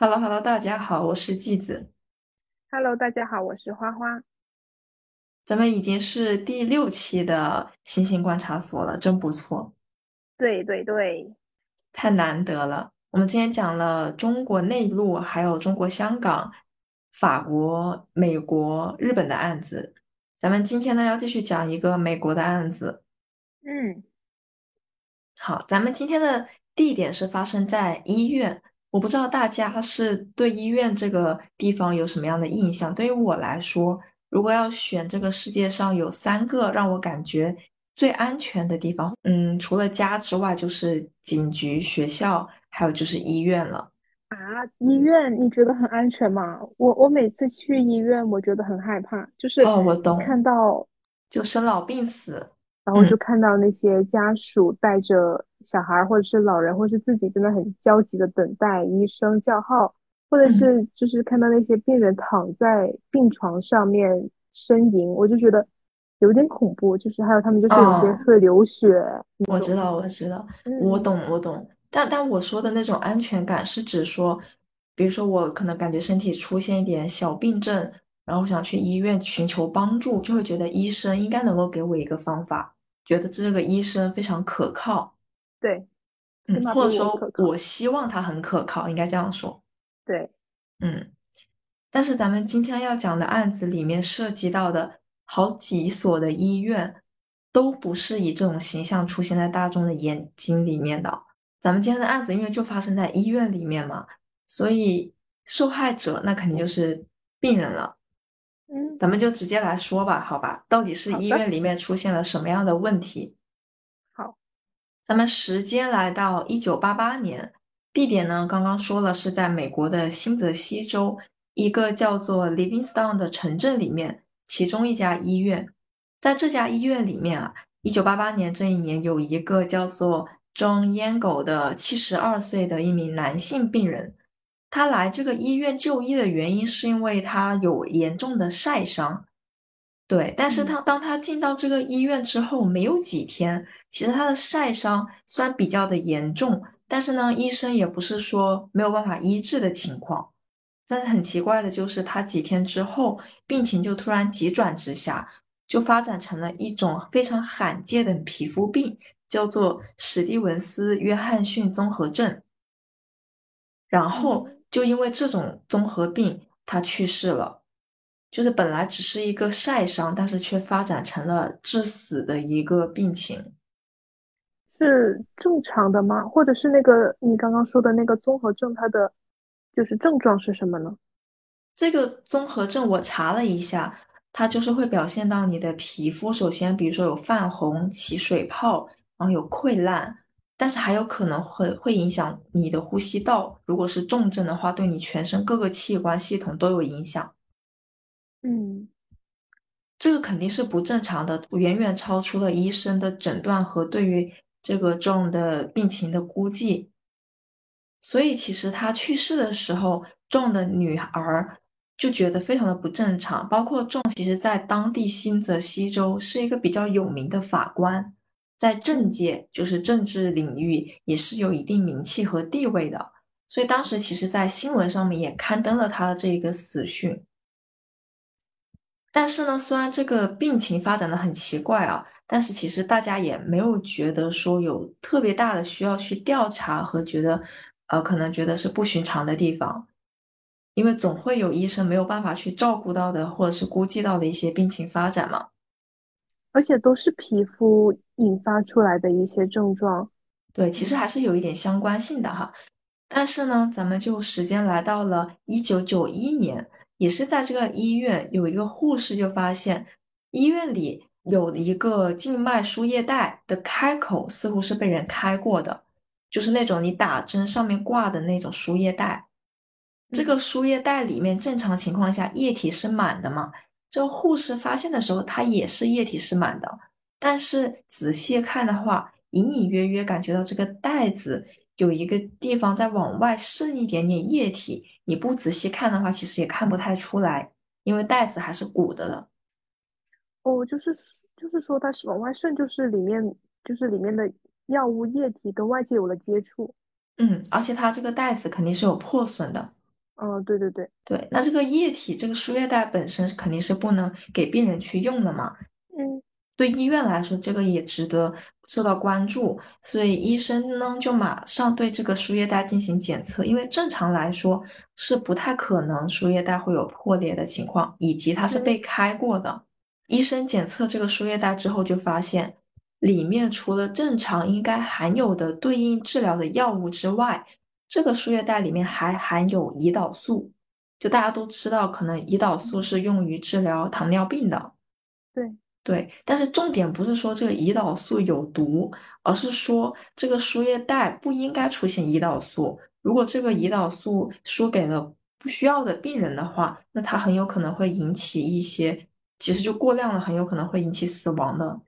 h e l l o h e l l o 大家好，我是季子。Hello，大家好，我是花花。咱们已经是第六期的星星观察所了，真不错，对对对，太难得了。我们今天讲了中国内陆，还有中国香港、法国、美国、日本的案子。咱们今天呢，要继续讲一个美国的案子。嗯，好，咱们今天的地点是发生在医院。我不知道大家是对医院这个地方有什么样的印象。对于我来说，如果要选这个世界上有三个让我感觉最安全的地方，嗯，除了家之外，就是警局、学校，还有就是医院了。啊，医院你觉得很安全吗？我我每次去医院，我觉得很害怕，就是哦，我懂，看到，就生老病死，然后就嗯看到那些家属带着小孩儿或者是老人，或者是自己真的很焦急的等待医生叫号，或者嗯。是就是看到那些病人躺在病床上面呻吟，我就觉得有点恐怖。就是还有他们就是有些哦，会流血我知道，我知道，我嗯。懂，我懂。但但我说的那种安全感是指说，比如说我可能感觉身体出现一点小病症，然后想去医院寻求帮助，就会觉得医生应该能够给我一个方法，觉得这个医生非常可靠，对，嗯，或者。说我希望他很可靠，应该这样说，对，嗯。但是咱们今天要讲的案子里面涉及到的好几所的医院，都不是以这种形象出现在大众的眼睛里面的。咱们今天的案子因为就发生在医院里面嘛，所以受害者那肯定就是病人了。嗯，咱们就直接来说吧，好吧？到底是，医院里面出现了什么样的问题？好，咱们时间来到一九八八年，地点呢，刚刚说了是在美国的新泽西州一个叫做 Livingston 的城镇里面，其中一家医院。在这家医院里面啊，一九八八年这一年有一个叫做 John y a n g o 的七十二岁的一名男性病人，他来这个医院就医的原因是因为他有严重的晒伤。对，但是嗯他当他进到这个医院之后，没有几天，其实他的晒伤虽然比较的严重，但是呢，医生也不是说没有办法医治的情况。但是很奇怪的就是，他几天之后，病情就突然急转直下，就发展成了一种非常罕见的皮肤病，叫做史蒂文斯约翰逊综合症。然后嗯，就因为这种综合病，他去世了。就是本来只是一个晒伤，但是却发展成了致死的一个病情。是正常的吗？或者是那个你刚刚说的那个综合症，它的就是症状是什么呢？这个综合症我查了一下，它就是会表现到你的皮肤，首先比如说有泛红、起水泡，然后有溃烂，但是还有可能会会影响你的呼吸道。如果是重症的话，对你全身各个器官系统都有影响。嗯这个肯定是不正常的，远远超出了医生的诊断和对于这个 John 的病情的估计。所以其实他去世的时候，John 的女儿就觉得非常的不正常。包括 John 其实在当地新泽西州是一个比较有名的法官，在政，界就是政治领域也是有一定名气和地位的。所以当时其实，在新闻上面也刊登了他的这一个死讯。但是呢，虽然这个病情发展的很奇怪啊，但是其实大家也没有觉得说有特别大的需要去调查和觉得，呃，可能觉得是不寻常的地方，因为总会有医生没有办法去照顾到的，或者是估计到的一些病情发展嘛。而且都是皮肤引发出来的一些症状。对，其实嗯还是有一点相关性的哈。但是呢，咱们就时间来到了一九九一年，也是在这个医院，有一个护士就发现医院里有一个静脉输液带的开口似乎是被人开过的，就是那种你打针上面挂的那种输液带。这个嗯，输液带里面正常情况下液体是满的嘛？这个护士发现的时候，它也是液体是满的，但是仔细看的话，隐隐约约感觉到这个袋子有一个地方在往外渗一点点液体，你不仔细看的话，其实也看不太出来，因为袋子还是鼓的了。哦，就是就是说它是往外渗，就是里面就是里面的药物液体跟外界有了接触。嗯，而且它这个袋子肯定是有破损的。哦，对对对，对，那这个液体，这个输液袋本身肯定是不能给病人去用的嘛。嗯对医院来说，这个也值得受到关注，所以医生呢就马上对这个输液袋进行检测，因为正常来说是不太可能输液袋会有破裂的情况，以及它是被嗯开过的。医生检测这个输液袋之后，就发现里面除了正常应该含有的对应治疗的药物之外，这个输液袋里面还含有胰岛素。就大家都知道，可能胰岛素是用于治疗糖尿病的。对，对，但是重点不是说这个胰岛素有毒，而是说这个输液袋不应该出现胰岛素。如果这个胰岛素输给了不需要的病人的话，那它很有可能会引起一些，其实就过量了，很有可能会引起死亡的。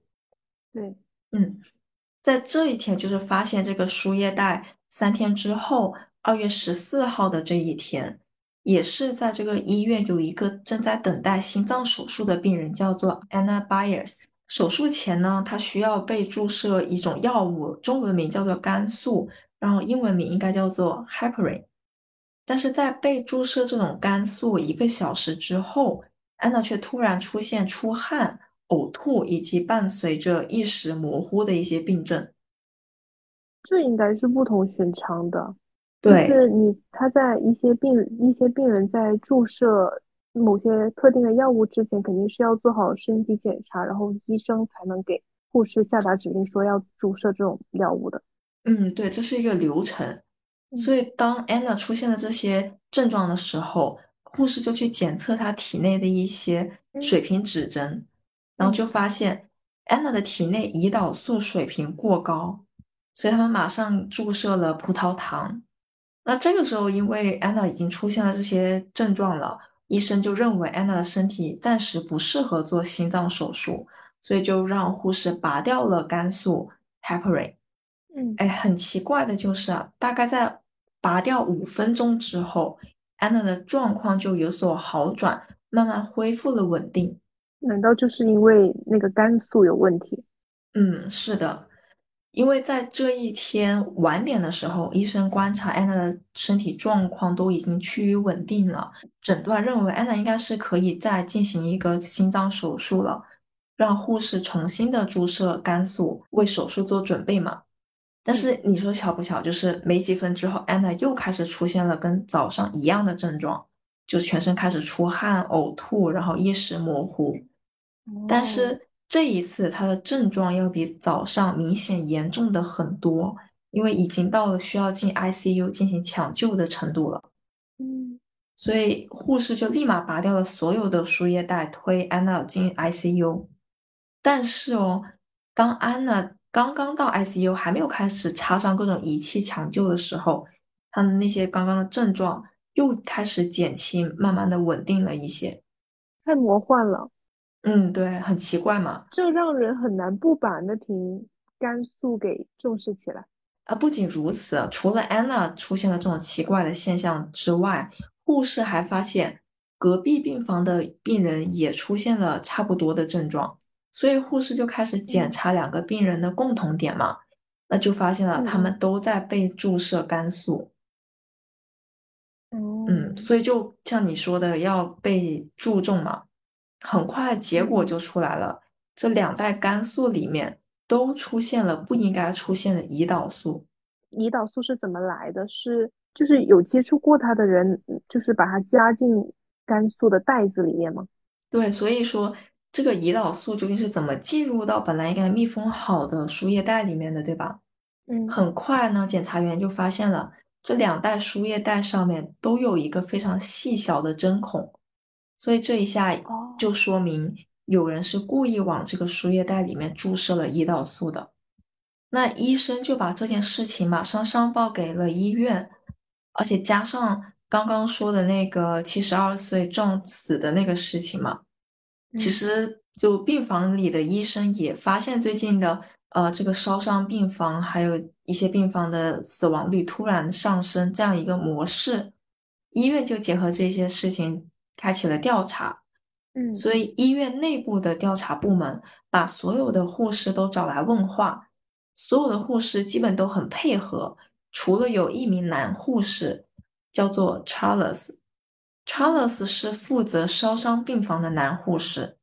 对，嗯，在这一天，就是发现这个输液袋三天之后，二月十四号的这一天，也是在这个医院有一个正在等待心脏手术的病人，叫做 Anna Byers。手术前呢，她需要被注射一种药物，中文名叫做肝素，然后英文名应该叫做 heparin。但是在被注射这种肝素一个小时之后，安娜却突然出现出汗、呕吐以及伴随着意识模糊的一些病症。这应该是不同寻常的。对就，是你，他在一些病一些病人在注射某些特定的药物之前，肯定是要做好身体检查，然后医生才能给护士下达指令说要注射这种药物的。嗯，对，这是一个流程。所嗯以当安娜出现了这些症状的时候，护士就去检测她体内的一些嗯水平指针，然后嗯就发现安娜的体内胰岛素水平过高，所以他们马上注射了葡萄糖。那这个时候，因为安娜已经出现了这些症状了，医生就认为安娜的身体暂时不适合做心脏手术，所以就让护士拔掉了肝素 heparin。嗯，哎，很奇怪的就是啊，大概在拔掉五分钟之后，安娜的状况就有所好转，慢慢恢复了稳定。难道就是因为那个肝素有问题？嗯，是的，因为在这一天晚点的时候，医生观察安娜的身体状况都已经趋于稳定了，诊断认为安娜应该是可以再进行一个心脏手术了，让护士重新的注射肝素，为手术做准备嘛。但是你说巧不巧，就是没几分之后，安娜又开始出现了跟早上一样的症状，就全身开始出汗、呕吐，然后意识模糊。但哦，是这一次她的症状要比早上明显严重的很多，因为已经到了需要进 ICU 进行抢救的程度了。嗯所以护士就立马拔掉了所有的输液袋，推安娜进 ICU。但是哦，当安娜刚刚到 ICU，还没有开始插上各种仪器抢救的时候，她的那些刚刚的症状又开始减轻，慢慢的稳定了一些。太魔幻了，嗯，对，很奇怪嘛。这让人很难不把那瓶肝素给重视起来。啊，不仅如此，除了安娜出现了这种奇怪的现象之外，护士还发现隔壁病房的病人也出现了差不多的症状，所以护士就开始检嗯查两个病人的共同点嘛，那就发现了嗯他们都在被注射肝素，嗯嗯，所以就像你说的要被注重嘛，很快结果嗯就出来了，这两袋肝素里面都出现了不应该出现的胰岛素。胰岛素是怎么来的？是就是有接触过它的人，就是把它加进肝素的袋子里面吗？对，所以说这个胰岛素究竟是怎么进入到本来应该密封好的输液袋里面的，对吧？嗯很快呢，检查员就发现了这两袋输液袋上面都有一个非常细小的针孔，所以这一下哦，就说明有人是故意往这个输液袋里面注射了胰岛素的。那医生就把这件事情马上上报给了医院，而且加上刚刚说的那个七十二岁撞死的那个事情嘛，其嗯。实就病房里的医生也发现最近的呃这个烧伤病房还有一些病房的死亡率突然上升这样一个模式，医院就结合这些事情开启了调查。嗯所以医院内部的调查部门把所有的护士都找来问话，所有的护士基本都很配合，除了有一名男护士叫做 Charles，Charles 是负责烧伤病房的男护士。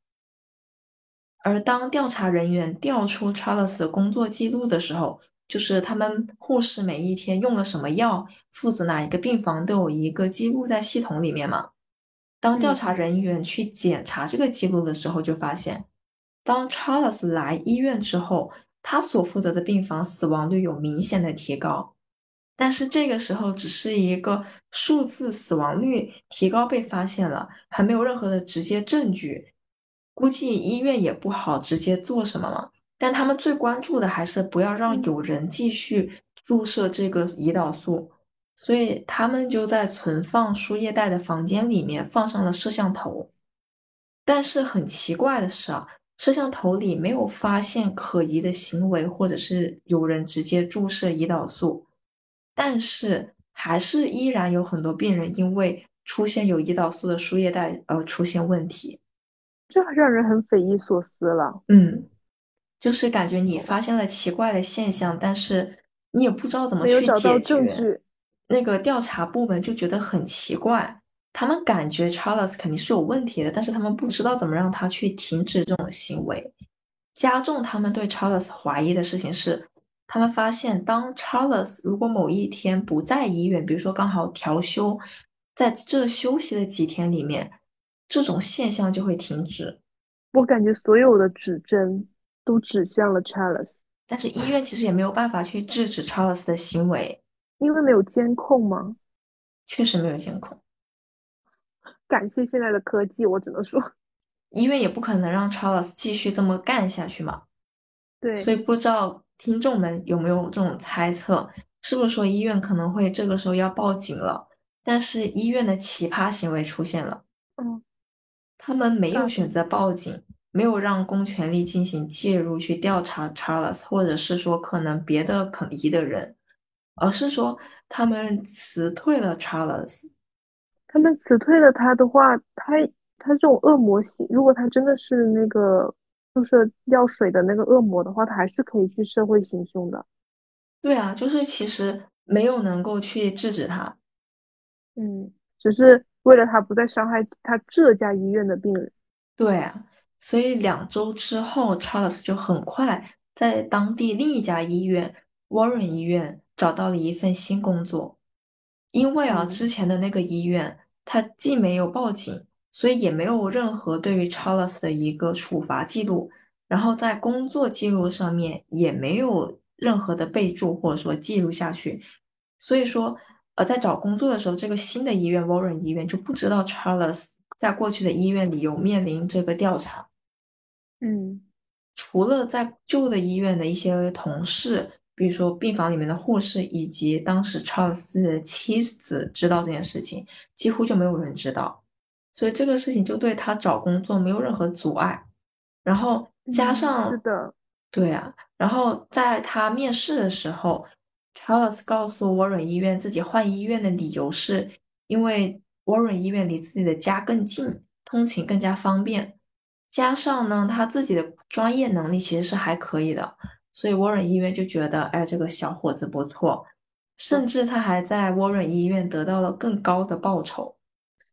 而当调查人员调出 Charles 的工作记录的时候，就是他们护士每一天用了什么药，负责哪一个病房都有一个记录在系统里面嘛。当调查人员去检查这个记录的时候，就发现，当 Charles 来医院之后，他所负责的病房死亡率有明显的提高。但是这个时候只是一个数字，死亡率提高被发现了，还没有任何的直接证据。估计医院也不好直接做什么嘛，但他们最关注的还是不要让有人继续注射这个胰岛素，所以他们就在存放输液袋的房间里面放上了摄像头。但是很奇怪的是啊，摄像头里没有发现可疑的行为，或者是有人直接注射胰岛素，但是还是依然有很多病人因为出现有胰岛素的输液袋而出现问题。这让人很匪夷所思了。嗯，就是感觉你发现了奇怪的现象，但是你也不知道怎么去解决。那个调查部门就觉得很奇怪，他们感觉 Charles 肯定是有问题的，但是他们不知道怎么让他去停止这种行为。加重他们对 Charles 怀疑的事情是，他们发现当 Charles 如果某一天不在医院，比如说刚好调休，在这休息的几天里面。这种现象就会停止。我感觉所有的指针都指向了 Charles，但是医院其实也没有办法去制止 Charles 的行为，因为没有监控吗？确实没有监控。感谢现在的科技，我只能说，医院也不可能让 Charles 继续这么干下去嘛。对，所以不知道听众们有没有这种猜测，是不是说医院可能会这个时候要报警了？但是医院的奇葩行为出现了。嗯。他们没有选择报警，没有让公权力进行介入去调查 Charles，或者是说可能别的可疑的人，而是说他们辞退了 Charles。他们辞退了他的话，他他这种恶魔型，如果他真的是那个就是药水的那个恶魔的话，他还是可以去社会行凶的。对啊，就是其实没有能够去制止他。嗯，只是。为了他不再伤害他这家医院的病人，对啊，所以两周之后，Charles 就很快在当地另一家医院 Warren 医院找到了一份新工作。因为啊，之前的那个医院他既没有报警，所以也没有任何对于 Charles 的一个处罚记录，然后在工作记录上面也没有任何的备注或者说记录下去，所以说。呃在找工作的时候，这个新的医院 Warren 医院就不知道 Charles 在过去的医院里有面临这个调查。嗯，除了在旧的医院的一些同事，比如说病房里面的护士，以及当时 Charles 的妻子知道这件事情，几乎就没有人知道。所以这个事情就对他找工作没有任何阻碍。然后加上是的，对啊，然后在他面试的时候。Charles 告诉 Warren 医院，自己换医院的理由是因为 Warren 医院离自己的家更近，通勤更加方便。加上呢，他自己的专业能力其实是还可以的，所以 Warren 医院就觉得，哎，这个小伙子不错。甚至他还在 Warren 医院得到了更高的报酬。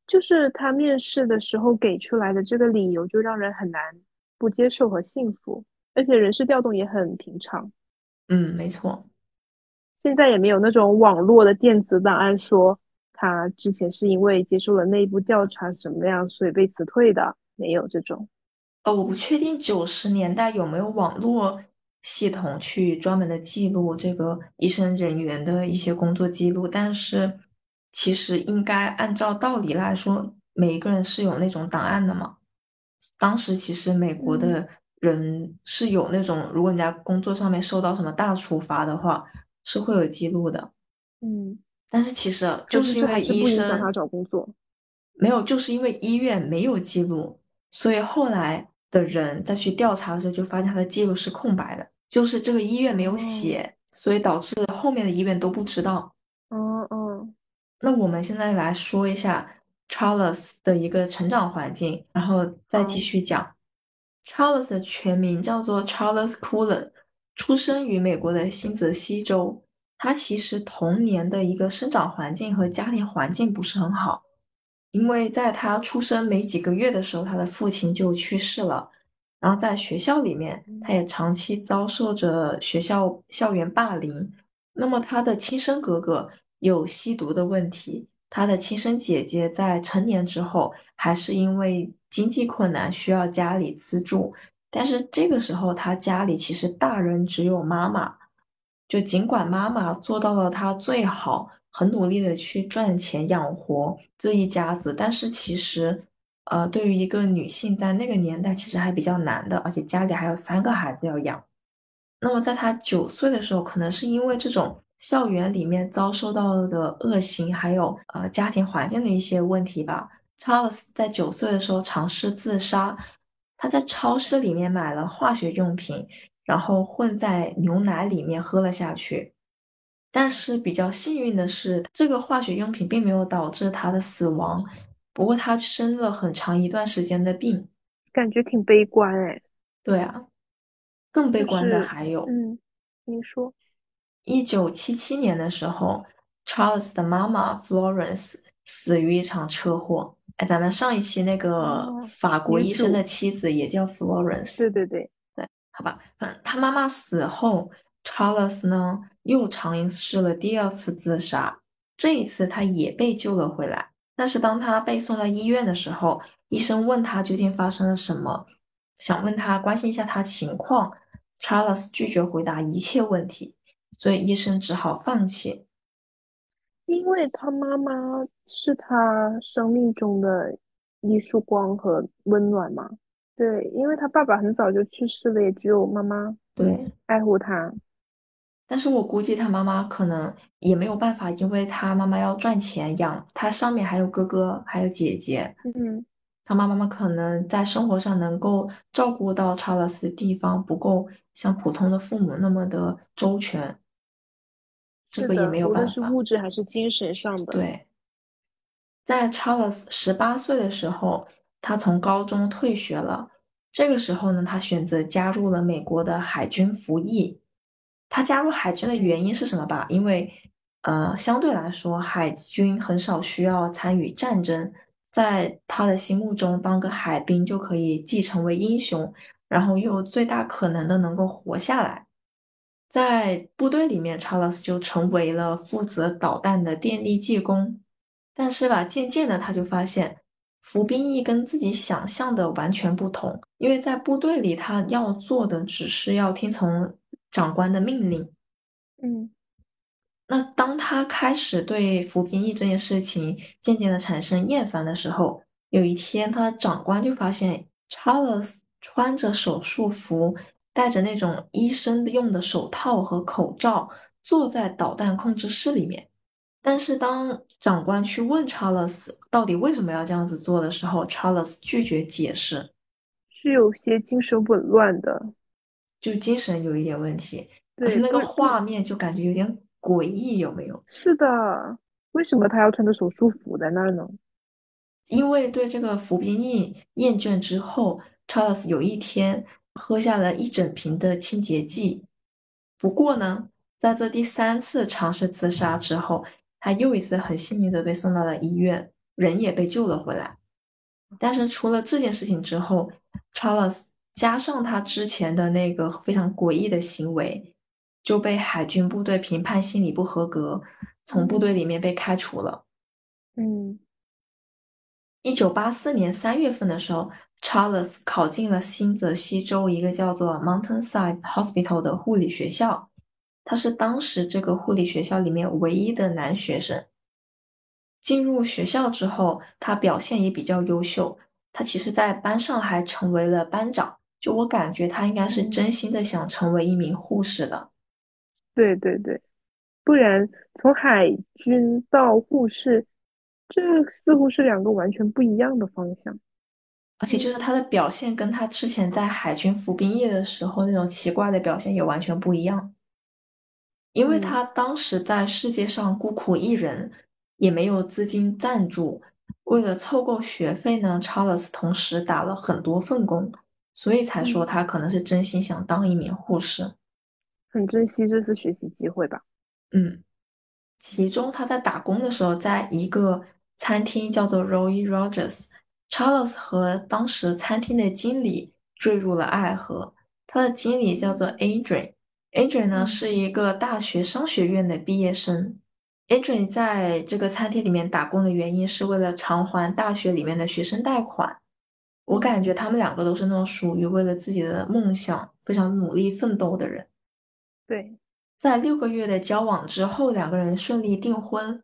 就是他面试的时候给出来的这个理由，就让人很难不接受和信服，而且人事调动也很平常。嗯，没错。现在也没有那种网络的电子档案说他之前是因为接受了内部调查什么样，所以被辞退的，没有这种。呃，我不确定九十年代有没有网络系统去专门的记录这个医生人员的一些工作记录，但是其实应该按照道理来说，每一个人是有那种档案的嘛。当时其实美国的人是有那种，如果你在工作上面受到什么大处罚的话。是会有记录的，嗯，但是其实就是因为医生他找工作没有，就是因为医院没有记录，所以后来的人再去调查的时候，就发现他的记录是空白的，就是这个医院没有写，所以导致后面的医院都不知道。嗯嗯，那我们现在来说一下 Charles 的一个成长环境，然后再继续讲 Charles 的全名叫做 Charles Cullen。出生于美国的新泽西州，他其实童年的一个生长环境和家庭环境不是很好，因为在他出生没几个月的时候，他的父亲就去世了。然后在学校里面，他也长期遭受着学校校园霸凌。那么他的亲生哥哥有吸毒的问题，他的亲生姐姐在成年之后，还是因为经济困难需要家里资助。但是这个时候，他家里其实大人只有妈妈。就尽管妈妈做到了她最好，很努力的去赚钱养活这一家子，但是其实，呃，对于一个女性在那个年代其实还比较难的，而且家里还有三个孩子要养。那么在她九岁的时候，可能是因为这种校园里面遭受到的恶行，还有呃家庭环境的一些问题吧，Charles 在九岁的时候尝试自杀，他在超市里面买了化学用品。然后混在牛奶里面喝了下去，但是比较幸运的是，这个化学用品并没有导致他的死亡。不过他生了很长一段时间的病，感觉挺悲观哎。对啊，更悲观的还有，嗯，你说，一九七七年的时候，Charles 的妈妈 Florence 死于一场车祸。哎，咱们上一期那个法国医生的妻子也叫 Florence。对对对。好吧，嗯，他妈妈死后，Charles 呢又尝试了第二次自杀，这一次他也被救了回来。但是当他被送到医院的时候，医生问他究竟发生了什么，想问他关心一下他情况，Charles 拒绝回答一切问题，所以医生只好放弃。因为他妈妈是他生命中的一束光和温暖嘛。对，因为他爸爸很早就去世了，也只有妈妈对爱护他。但是我估计他妈妈可能也没有办法，因为他妈妈要赚钱养他，上面还有哥哥还有姐姐。嗯，他妈妈可能在生活上能够照顾到查尔斯的地方不够像普通的父母那么的周全，这个也没有办法。是物质还是精神上的。对，在查尔斯十八岁的时候。他从高中退学了，这个时候呢，他选择加入了美国的海军服役。他加入海军的原因是什么吧？因为，呃，相对来说，海军很少需要参与战争，在他的心目中，当个海兵就可以既成为英雄，然后又最大可能的能够活下来。在部队里面，查尔斯就成为了负责导弹的电力技工。但是吧，渐渐的他就发现。服兵役跟自己想象的完全不同，因为在部队里，他要做的只是要听从长官的命令。嗯，那当他开始对服兵役这件事情渐渐的产生厌烦的时候，有一天，他的长官就发现 Charles 穿着手术服，戴着那种医生用的手套和口罩，坐在导弹控制室里面。但是当长官去问查尔斯到底为什么要这样子做的时候，查尔斯拒绝解释，是有些精神紊乱的，就精神有一点问题，而且那个画面就感觉有点诡异，有没有？是的，为什么他要穿着手术服在那儿呢？因为对这个服兵役厌倦之后，，Charles 有一天喝下了一整瓶的清洁剂。不过呢，在这第三次尝试自杀之后。他又一次很幸运的被送到了医院，人也被救了回来。但是除了这件事情之后，Charles 加上他之前的那个非常诡异的行为，就被海军部队评判心理不合格，从部队里面被开除了。嗯，一九八四年三月份的时候，Charles 考进了新泽西州一个叫做 Mountainside Hospital 的护理学校。他是当时这个护理学校里面唯一的男学生。进入学校之后，他表现也比较优秀。他其实，在班上还成为了班长。就我感觉，他应该是真心的想成为一名护士的。对对对，不然从海军到护士，这似乎是两个完全不一样的方向。而且，就是他的表现跟他之前在海军服兵役的时候那种奇怪的表现也完全不一样。因为他当时在世界上孤苦一人，也没有资金赞助，为了凑够学费呢，查尔斯同时打了很多份工，所以才说他可能是真心想当一名护士，很珍惜这次学习机会吧。嗯，其中他在打工的时候，在一个餐厅叫做 Roy Rogers。Charles 和当时餐厅的经理坠入了爱河。他的经理叫做 Adrian。Adrian 呢是一个大学商学院的毕业生。Adrian 在这个餐厅里面打工的原因是为了偿还大学里面的学生贷款。我感觉他们两个都是那种属于为了自己的梦想非常努力奋斗的人。对，在六个月的交往之后，两个人顺利订婚。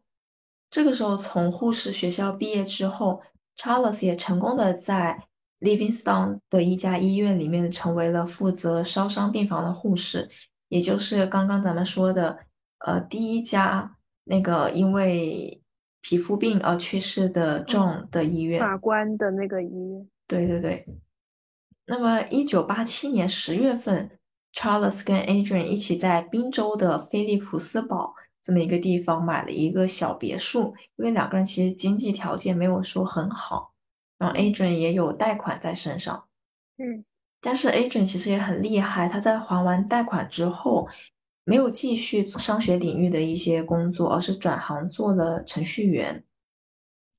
这个时候，从护士学校毕业之后，Charles 也成功的在 Livingstone 的一家医院里面成为了负责烧伤病房的护士，也就是刚刚咱们说的，呃，第一家那个因为皮肤病而去世的 John 的医院，法官的那个医院。对对对。那么，一九八七年十月份。Charles 跟 Adrian 一起在宾州的菲利普斯堡这么一个地方买了一个小别墅，因为两个人其实经济条件没有说很好，然后 Adrian 也有贷款在身上，嗯，但是 Adrian 其实也很厉害，他在还完贷款之后，没有继续商学领域的一些工作，而是转行做了程序员。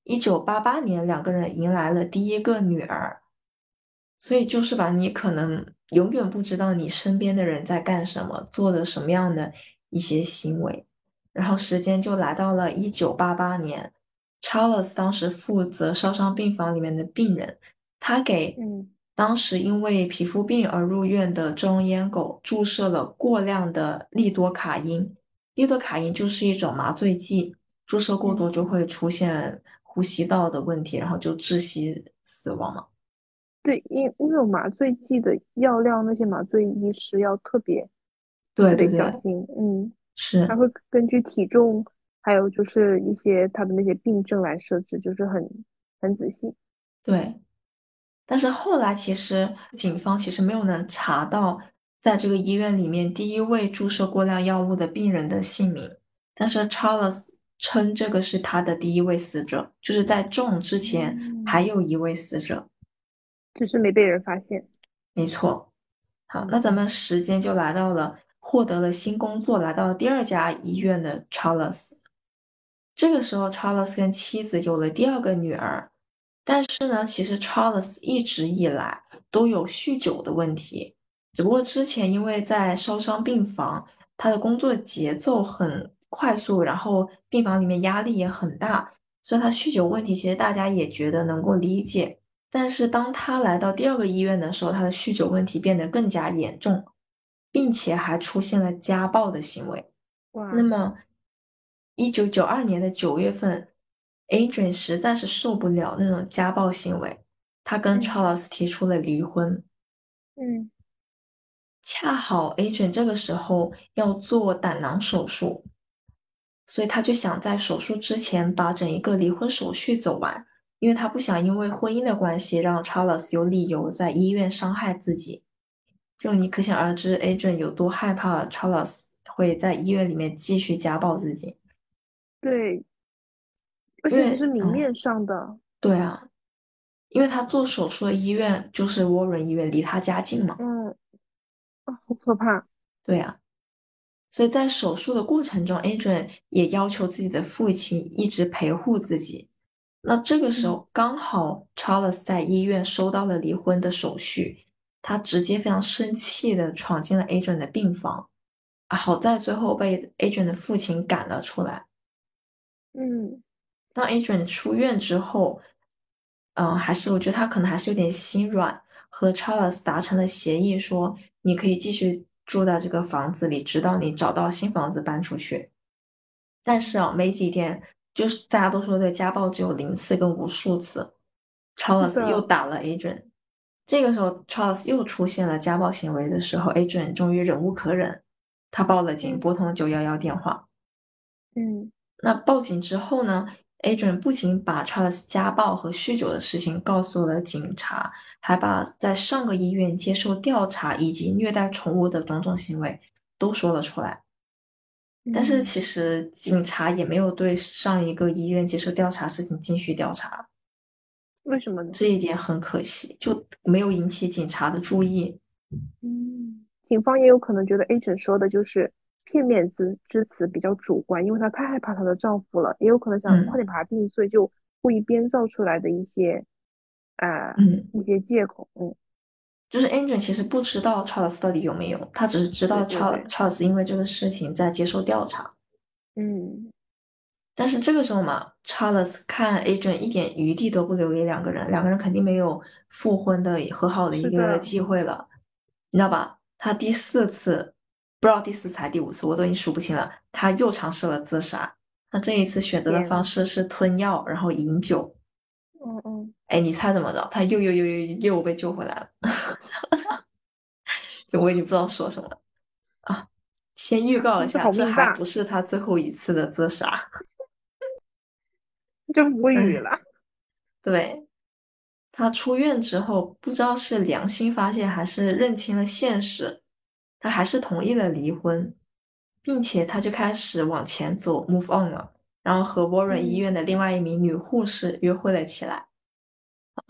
一九八八年，两个人迎来了第一个女儿。所以就是吧，你可能永远不知道你身边的人在干什么，做着什么样的一些行为。然后时间就来到了一九八八年，Charles 当时负责烧伤病房里面的病人，他给当时因为皮肤病而入院的中烟狗注射了过量的利多卡因。利多卡因就是一种麻醉剂，注射过多就会出现呼吸道的问题，然后就窒息死亡嘛。对，因因为有麻醉剂的药量，那些麻醉医师要特别对对小心。嗯，是，他会根据体重，还有就是一些他的那些病症来设置，就是很很仔细。对，但是后来其实警方其实没有能查到在这个医院里面第一位注射过量药物的病人的姓名，但是 Charles 称这个是他的第一位死者，就是在中之前还有一位死者。只是没被人发现，没错。好，那咱们时间就来到了获得了新工作，来到了第二家医院的 Charles。这个时候，Charles 跟妻子有了第二个女儿，但是呢，其实 Charles 一直以来都有酗酒的问题，只不过之前因为在烧伤病房，他的工作节奏很快速，然后病房里面压力也很大，所以他酗酒问题其实大家也觉得能够理解。但是当他来到第二个医院的时候，他的酗酒问题变得更加严重，并且还出现了家暴的行为。那么，一九九二年的九月份，Adrian 实在是受不了那种家暴行为，他跟 Charles 提出了离婚。嗯，恰好 Adrian 这个时候要做胆囊手术，所以他就想在手术之前把整一个离婚手续走完。因为他不想因为婚姻的关系让 Charles 有理由在医院伤害自己，就你可想而知，Adrian 有多害怕 Charles 会在医院里面继续家暴自己。对，而且是明面上的。对啊，因为他做手术的医院就是 Warren 医院，离他家近嘛。嗯，啊，好可怕。对啊，所以在手术的过程中，Adrian 也要求自己的父亲一直陪护自己。那这个时候刚好 Charles 在医院收到了离婚的手续，他直接非常生气的闯进了 Adrian 的病房，啊，好在最后被 Adrian 的父亲赶了出来。嗯，当 Adrian 出院之后，嗯，还是我觉得他可能还是有点心软，和 Charles 达成了协议，说你可以继续住在这个房子里，直到你找到新房子搬出去。但是啊，没几天。就是大家都说对家暴只有零次跟无数次，Charles 又打了 Adrian。这个时候 Charles 又出现了家暴行为的时候，Adrian 终于忍无可忍，他报了警，拨通了九幺幺电话。嗯，那报警之后呢，Adrian 不仅把 Charles 家暴和酗酒的事情告诉了警察，还把在上个医院接受调查以及虐待宠物的种种行为都说了出来。但是其实警察也没有对上一个医院接受调查事情继续调查，为什么呢？这一点很可惜，就没有引起警察的注意。嗯，警方也有可能觉得 A 诊说的就是片面之之词比较主观，因为她太害怕她的丈夫了，也有可能想快点把他定罪，就故意编造出来的一些啊、嗯，一些借口，嗯，就是 Angel 其实不知道 Charles 到底有没有，他只是知道 Charles 对 Charles 因为这个事情在接受调查。嗯，但是这个时候嘛，Charles 看 Adrian 一点余地都不留给两个人，两个人肯定没有复婚的和好的一个。机会了，你知道吧？他第四次，不知道第四次还是第五次，我都已经数不清了。他又尝试了自杀，他这一次选择的方式是吞药，然后饮酒。嗯嗯，哎，你猜怎么着？他又又又又又被救回来了，我已经不知道说什么了啊！先预告一下，这还不是他最后一次的自杀。真无语哎了，对，他出院之后，不知道是良心发现还是认清了现实，他还是同意了离婚，并且他就开始往前走，move on 了，然后和 Warren 医嗯院的另外一名女护士约会了起来。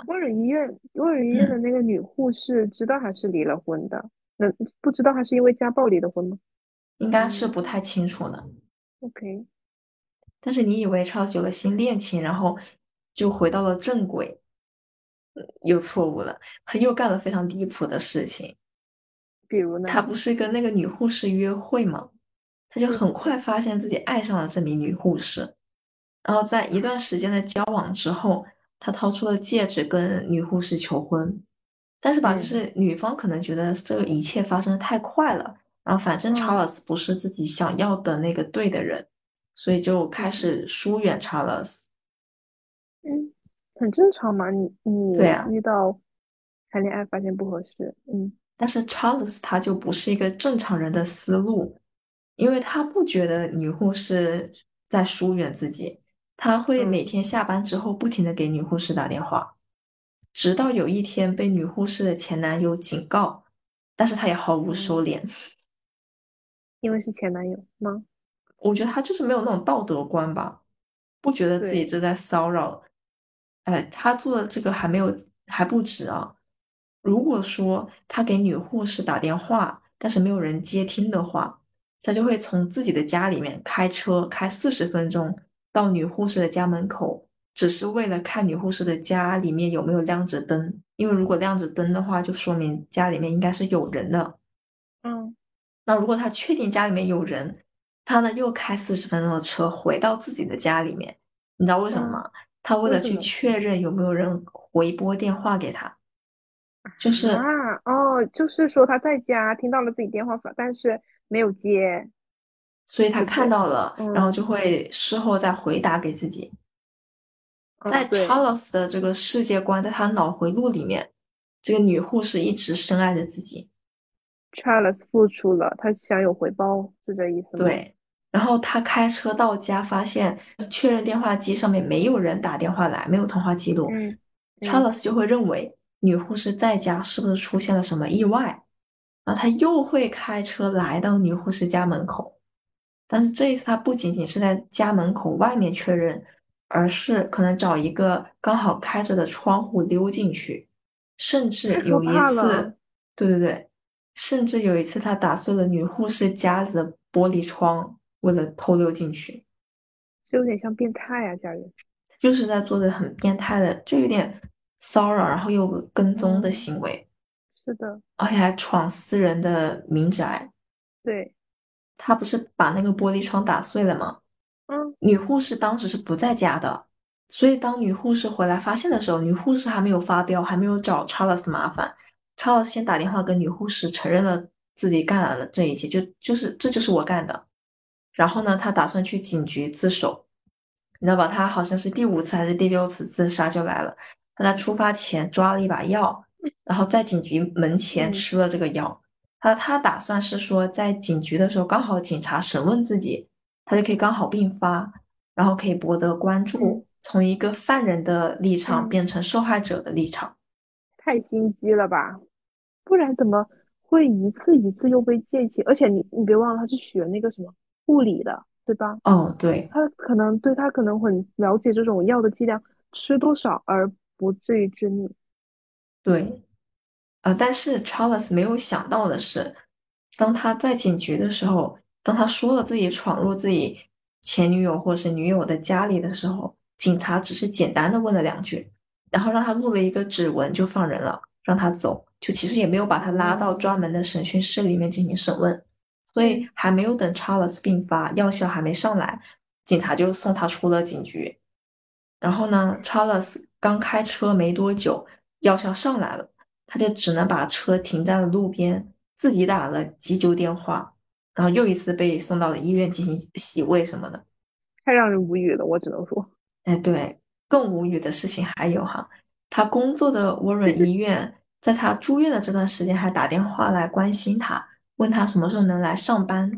沃伦医院，沃伦医院的那个女护士知道他是离了婚的，那不知道他是因为家暴离的婚吗应该是嗯不太清楚的，？OK，但是你以为 Charles 有了新恋情，然后就回到了正轨，嗯又错误了，他又干了非常离谱的事情。比如呢？他不是跟那个女护士约会吗？他就很快发现自己爱上了这名女护士，然后在一段时间的交往之后，他掏出了戒指跟女护士求婚。但是吧，就嗯是女方可能觉得这个一切发生的太快了，然后反正嗯 Charles 不是自己想要的那个对的人，所以就开嗯始疏远 Charles。嗯，很正常嘛，你你遇到谈恋爱发现不合适，嗯但是 Charles 他就不是一个正常人的思路，因为他不觉得女护士在疏远自己，他会嗯每天下班之后不停的给女护士打电话，直到有一天被女护士的前男友警告，但是他也毫无收嗯敛。因为是前男友吗？我觉得他就是没有那种道德观吧，不觉得自己对这在骚扰。哎，他做的这个还没有还不止啊。如果说他给女护士打电话，但是没有人接听的话，他就会从自己的家里面开车开四十分钟到女护士的家门口，只是为了看女护士的家里面有没有亮着灯。因为如果亮着灯的话，就说明家里面应该是有人的。嗯那如果他确定家里面有人，他呢又开四十分钟的车回到自己的家里面，你知道为什么嗯吗？他为了去么确认有没有人回拨电话给他，就是啊哦，就是说他在家听到了自己电话，但是没有接，所以他看到了，然后嗯就会事后再回答给自己。在 Charles 的这个世界观，在他脑回路里面，这个女护士一直深爱着自己。Charles 付出了，他想有回报，是这意思吗？，对，然后他开车到家，发现确认电话机上面没有人打电话来，没有通话记录。嗯嗯 Charles 就会认为女护士在家是不是出现了什么意外，然后他又会开车来到女护士家门口，但是这一次他不仅仅是在家门口外面确认，而是可能找一个刚好开着的窗户溜进去，甚至有一次，对对对，甚至有一次他打碎了女护士家里的玻璃窗，为了偷溜进去。这有点像变态啊，家人。就是在做的很变态的，就有点骚扰，然后又跟踪的嗯行为，是的，而且还闯私人的民宅。对，他不是把那个玻璃窗打碎了吗？嗯女护士当时是不在家的，所以当女护士回来发现的时候，女护士还没有发飙，还没有找 Charles 麻烦。Charles 先打电话跟女护士承认了自己干了这一切，就就是这就是我干的。然后呢，他打算去警局自首，你知道吧？他好像是第五次还是第六次自杀就来了。他在出发前抓了一把药，然后在警局门前嗯吃了这个药。他他打算是说，在警局的时候刚好警察审问自己，他就可以刚好并发，然后可以博得关注嗯，从一个犯人的立场嗯变成受害者的立场。太心机了吧？不然怎么会一次一次又被借钱？而且你你别忘了，他是学那个什么护理的，对吧？哦，对，他可能对他可能很了解这种药的剂量，吃多少而不至于致命。对，呃，但是 Charles 没有想到的是，当他在警局的时候，当他说了自己闯入自己前女友或是女友的家里的时候，警察只是简单的问了两句，然后让他录了一个指纹就放人了，让他走，就其实也没有把他拉到专门的审讯室里面进行审问。所以还没有等 Charles 病发，药效还没上来，警察就送他出了警局。然后呢，Charles 刚开车没多久，药效上来了，他就只能把车停在了路边，自己打了急救电话，然后又一次被送到了医院进行洗胃什么的，太让人无语了，我只能说。哎，对，更无语的事情还有哈，他工作的沃伦医院，在他住院的这段时间还打电话来关心他。问他什么时候能来上班，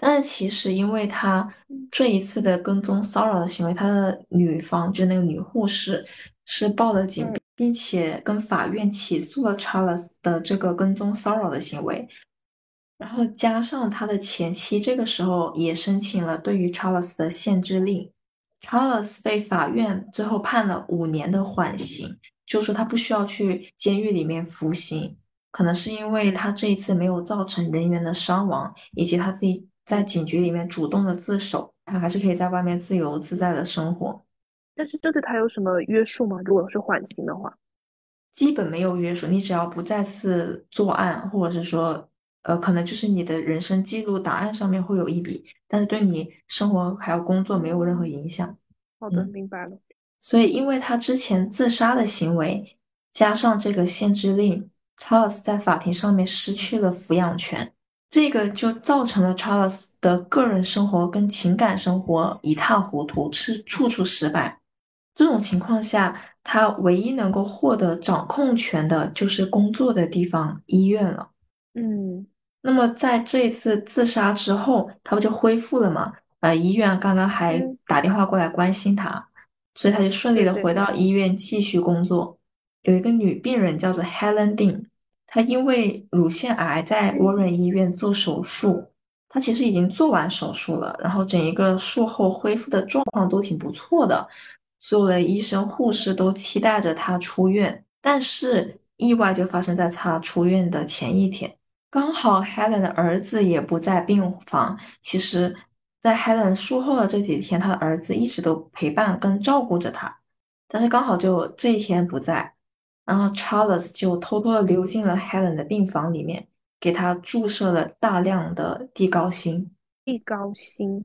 但是其实因为他这一次的跟踪骚扰的行为，他的女方就那个女护士是报了警，并且跟法院起诉了 Charles 的这个跟踪骚扰的行为，然后加上他的前妻这个时候也申请了对于 Charles 的限制令，Charles 被法院最后判了五年的缓刑，就说他不需要去监狱里面服刑。可能是因为他这一次没有造成人员的伤亡，以及他自己在警局里面主动的自首，他还是可以在外面自由自在的生活。但是这对他有什么约束吗？如果是缓刑的话，基本没有约束。你只要不再次作案，或者是说，呃，可能就是你的人生记录档案上面会有一笔，但是对你生活还有工作没有任何影响。好的，明白了。所以，因为他之前自杀的行为，加上这个限制令。Charles 在法庭上面失去了抚养权，这个就造成了 Charles 的个人生活跟情感生活一塌糊涂，是处处失败。这种情况下，他唯一能够获得掌控权的就是工作的地方医院了。嗯，那么在这一次自杀之后，他不就恢复了吗？呃，医院刚刚还打电话过来关心他，所以他就顺利的回到医院继续工作。有一个女病人叫做 Helen Dean，他因为乳腺癌在沃伦医院做手术，他其实已经做完手术了，然后整一个术后恢复的状况都挺不错的，所有的医生护士都期待着他出院，但是意外就发生在他出院的前一天，刚好 Helen 的儿子也不在病房，其实，在 Helen 术后的这几天，他的儿子一直都陪伴跟照顾着他，但是刚好就这一天不在。然后 Charles 就偷偷的溜进了 Helen 的病房里面，给她注射了大量的地高辛。地高辛，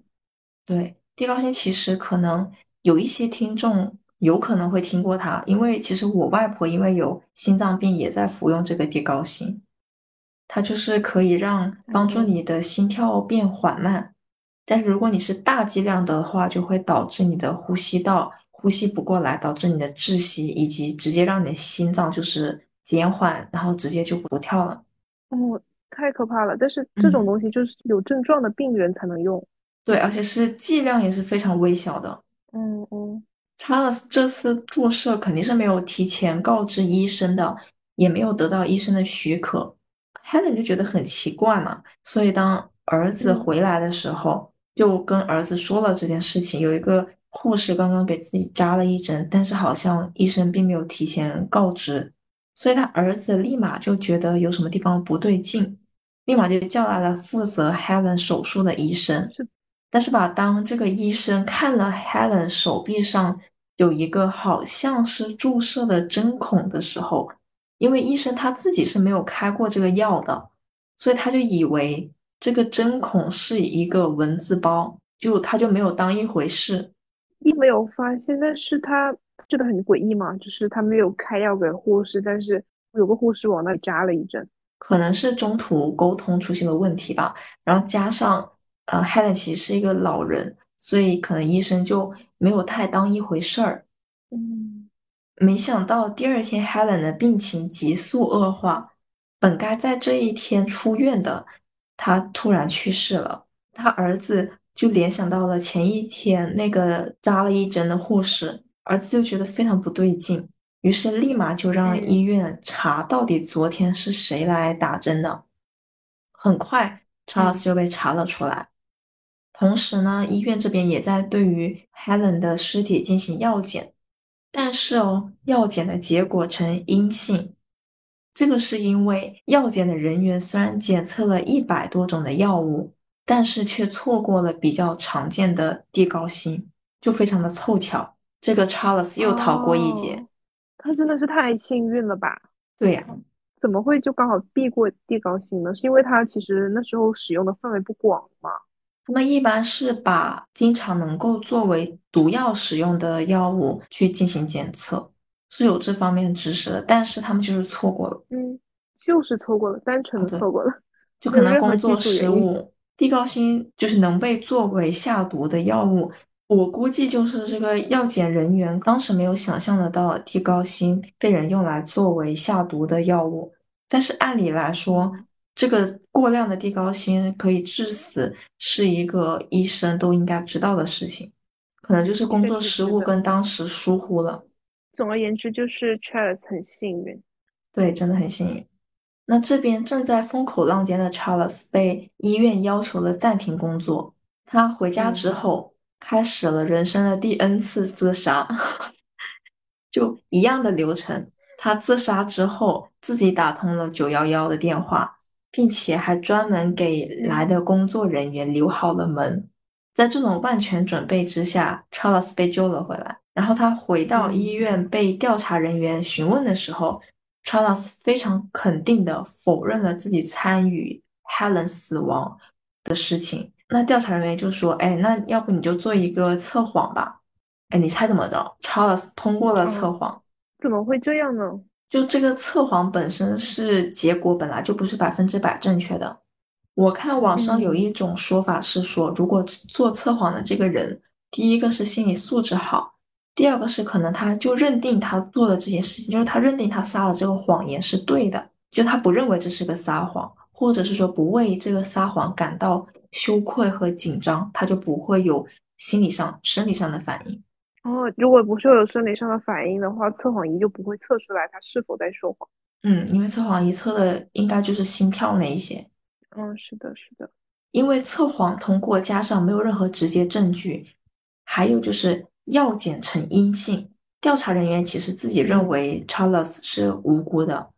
对，地高辛其实可能有一些听众有可能会听过它，因为其实我外婆因为有心脏病也在服用这个地高辛，它就是可以让帮助你的心跳变缓慢，但是如果你是大剂量的话，就会导致你的呼吸道。呼吸不过来，导致你的窒息，以及直接让你的心脏就是减缓，然后直接就不跳了。哦，太可怕了！但是这种东西就是有症状的病人才能用。对，而且是剂量也是非常微小的。嗯嗯。Charles 这次注射肯定是没有提前告知医生的，也没有得到医生的许可。Helen 就觉得很奇怪嘛，所以当儿子回来的时候，就跟儿子说了这件事情。有一个。护士刚刚给自己扎了一针，但是好像医生并没有提前告知，所以他儿子立马就觉得有什么地方不对劲，立马就叫来了负责 Helen 手术的医生。但是吧，当这个医生看了 Helen 手臂上有一个好像是注射的针孔的时候，因为医生他自己是没有开过这个药的，所以他就以为这个针孔是一个蚊子包，就他就没有当一回事。并没有发现，但是他觉得很诡异嘛，就是他没有开药给护士，但是有个护士往那里扎了一针，可能是中途沟通出现了问题吧。然后加上呃，Helen 其实是一个老人，所以可能医生就没有太当一回事儿。嗯，没想到第二天 Helen 的病情急速恶化，本该在这一天出院的，他突然去世了。他儿子。就联想到了前一天那个扎了一针的护士，儿子就觉得非常不对劲，于是立马就让医院查到底昨天是谁来打针的。很快，Charles 就被查了出来。同时呢，医院这边也在对于 Helen 的尸体进行药检，但是哦，药检的结果呈阴性。这个是因为药检的人员虽然检测了一百多种的药物。但是却错过了比较常见的地高辛，就非常的凑巧。这个 Charles 又逃过一劫。哦他真的是太幸运了吧？对呀、怎么会就刚好避过地高辛呢？是因为他其实那时候使用的范围不广嘛？他们一般是把经常能够作为毒药使用的药物去进行检测，是有这方面知识的，但是他们就是错过了，嗯，就是错过了，单纯的错过了，就可能工作。失误。地高辛就是能被作为下毒的药物，我估计就是这个药检人员当时没有想象得到地高辛被人用来作为下毒的药物，但是按理来说，这个过量的地高辛可以致死，是一个医生都应该知道的事情，可能就是工作失误。跟当时疏忽了。总而言之，就是 Charles 很幸运。对，真的很幸运。那这边正在风口浪尖的 Charles 被医院要求了暂停工作。他回家之嗯后，开始了人生的第 N 次自杀，就一样的流程。他自杀之后，自己打通了九幺幺的电话，并且还专门给来的工作人员留好了门。在这种万全准备之下，Charles 被救了回来。然后他回到医嗯院被调查人员询问的时候，Charles 非常肯定的否认了自己参与 Helen 死亡的事情。那调查人员就说：“哎，那要不你就做一个测谎吧？”哎，你猜怎么着？Charles 通过了测哦，谎。怎么会这样呢？就这个测谎本身是结果本来就不是百分之百正确的。我看网上有嗯一种说法是说，如果做测谎的这个人，第一个是心理素质好，第二个是可能他就认定他做的这件事情，就是他认定他撒的这个谎言是对的，就他不认为这是个撒谎，或者是说不为这个撒谎感到羞愧和紧张，他就不会有心理上、生理上的反应。哦，如果不是有生理上的反应的话，测谎仪就不会测出来他是否在说谎。嗯，因为测谎仪测的应该就是心跳那一些。嗯，是的，是的。因为测谎通过加上没有任何直接证据，还有就是药检呈阴性，调查人员其实自己认为 Charles 是无辜的。